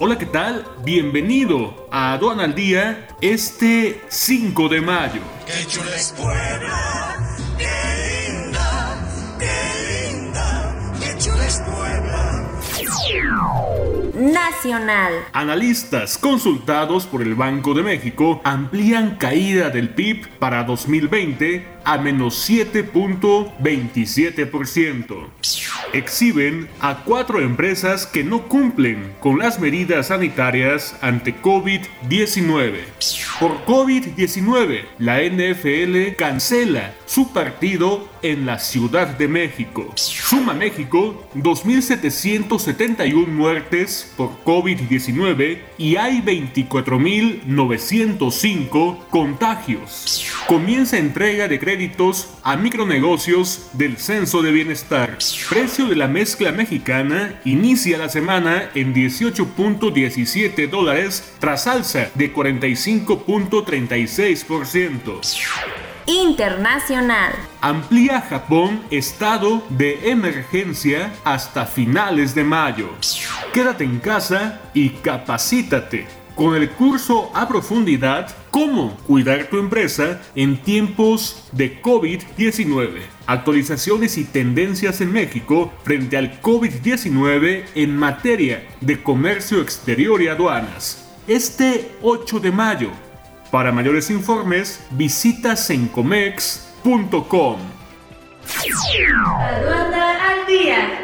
Hola, ¿qué tal? Bienvenido a Aduana al Día este 5 de mayo. ¡Qué chula es Puebla! ¡Qué linda! ¡Qué linda! ¡Qué chula es Puebla! Nacional. Analistas consultados por el Banco de México amplían caída del PIB para 2020 a menos 7.27%. Exhiben a cuatro empresas que no cumplen con las medidas sanitarias ante COVID-19. Por COVID-19, la NFL cancela su partido en la Ciudad de México. Suma México 2.771 muertes por COVID-19 y hay 24.905 contagios. Comienza entrega de créditos a micronegocios del Censo de Bienestar. Precio de la mezcla mexicana inicia la semana en 18.17 dólares tras alza de 45.36%. Internacional. Amplía Japón estado de emergencia hasta finales de mayo. Quédate en casa y capacítate con el curso a profundidad Cómo cuidar tu empresa en tiempos de COVID-19. Actualizaciones y tendencias en México frente al COVID-19 en materia de comercio exterior y aduanas. Este 8 de mayo. Para mayores informes, visita sencomex.com. Aduana al día.